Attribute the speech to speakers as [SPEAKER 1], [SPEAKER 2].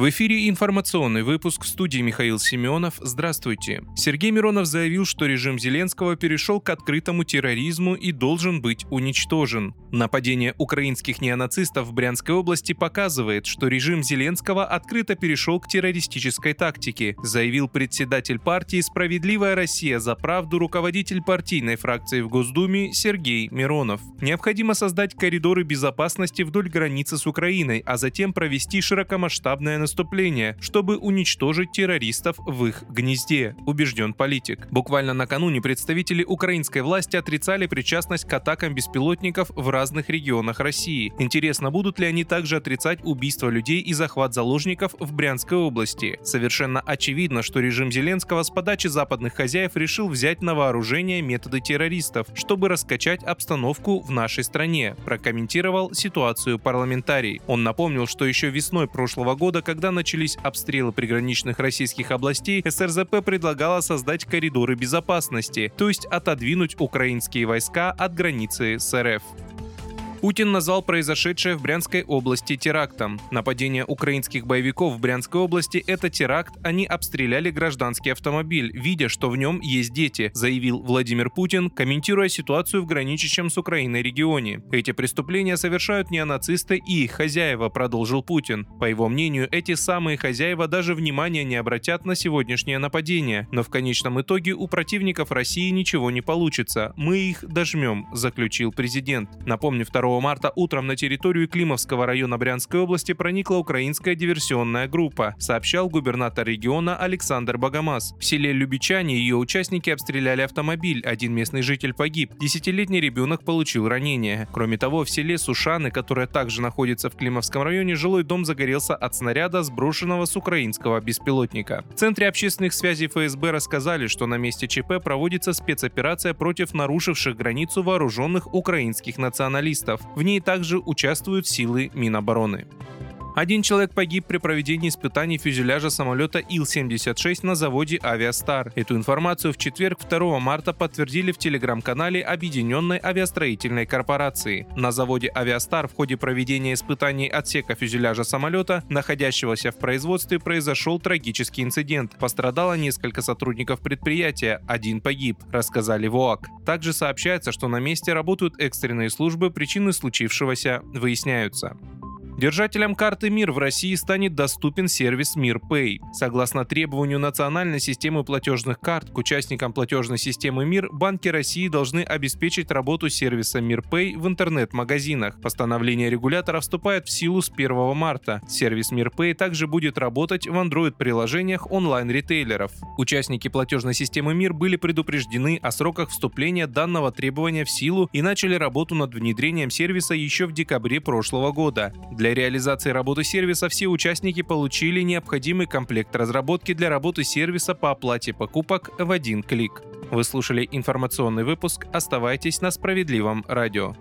[SPEAKER 1] В эфире информационный выпуск в студии Михаил Семенов. Здравствуйте. Сергей Миронов заявил, что режим Зеленского перешел к открытому терроризму и должен быть уничтожен. Нападение украинских неонацистов в Брянской области показывает, что режим Зеленского открыто перешел к террористической тактике, заявил председатель партии «Справедливая Россия за правду» руководитель партийной фракции в Госдуме Сергей Миронов. Необходимо создать коридоры безопасности вдоль границы с Украиной, а затем провести широкомасштабное наступление, чтобы уничтожить террористов в их гнезде, убежден политик. Буквально накануне представители украинской власти отрицали причастность к атакам беспилотников в разных регионах России. Интересно, будут ли они также отрицать убийство людей и захват заложников в Брянской области? Совершенно очевидно, что режим Зеленского с подачи западных хозяев решил взять на вооружение методы террористов, чтобы раскачать обстановку в нашей стране, прокомментировал ситуацию парламентарий. Он напомнил, что еще весной прошлого года, когда начались обстрелы приграничных российских областей, СРЗП предлагала создать коридоры безопасности, то есть отодвинуть украинские войска от границы с РФ. Путин назвал произошедшее в Брянской области терактом. Нападение украинских боевиков в Брянской области – это теракт, они обстреляли гражданский автомобиль, видя, что в нем есть дети, заявил Владимир Путин, комментируя ситуацию в граничащем с Украиной регионе. Эти преступления совершают неонацисты и их хозяева, продолжил Путин. По его мнению, эти самые хозяева даже внимания не обратят на сегодняшнее нападение, но в конечном итоге у противников России ничего не получится. Мы их дожмем, заключил президент. Напомню, 2 марта утром на территорию Климовского района Брянской области проникла украинская диверсионная группа, сообщал губернатор региона Александр Богомаз. В селе Любичане ее участники обстреляли автомобиль, один местный житель погиб, десятилетний ребенок получил ранение. Кроме того, в селе Сушаны, которое также находится в Климовском районе, жилой дом загорелся от снаряда, сброшенного с украинского беспилотника. В Центре общественных связей ФСБ рассказали, что на месте ЧП проводится спецоперация против нарушивших границу вооруженных украинских националистов. В ней также участвуют силы Минобороны. Один человек погиб при проведении испытаний фюзеляжа самолета Ил-76 на заводе «Авиастар». Эту информацию в четверг 2 марта подтвердили в телеграм-канале Объединенной авиастроительной корпорации. На заводе «Авиастар» в ходе проведения испытаний отсека фюзеляжа самолета, находящегося в производстве, произошел трагический инцидент. Пострадало несколько сотрудников предприятия, один погиб, рассказали ВОАК. Также сообщается, что на месте работают экстренные службы, причины случившегося выясняются. Держателям карты МИР в России станет доступен сервис МИР Pay. Согласно требованию национальной системы платежных карт к участникам платежной системы МИР, банки России должны обеспечить работу сервиса МИР Pay в интернет-магазинах. Постановление регулятора вступает в силу с 1 марта. Сервис МИР Pay также будет работать в Android-приложениях онлайн-ритейлеров. Участники платежной системы МИР были предупреждены о сроках вступления данного требования в силу и начали работу над внедрением сервиса еще в декабре прошлого года. Для для реализации работы сервиса все участники получили необходимый комплект разработки для работы сервиса по оплате покупок в один клик. Вы слушали информационный выпуск. Оставайтесь на справедливом радио.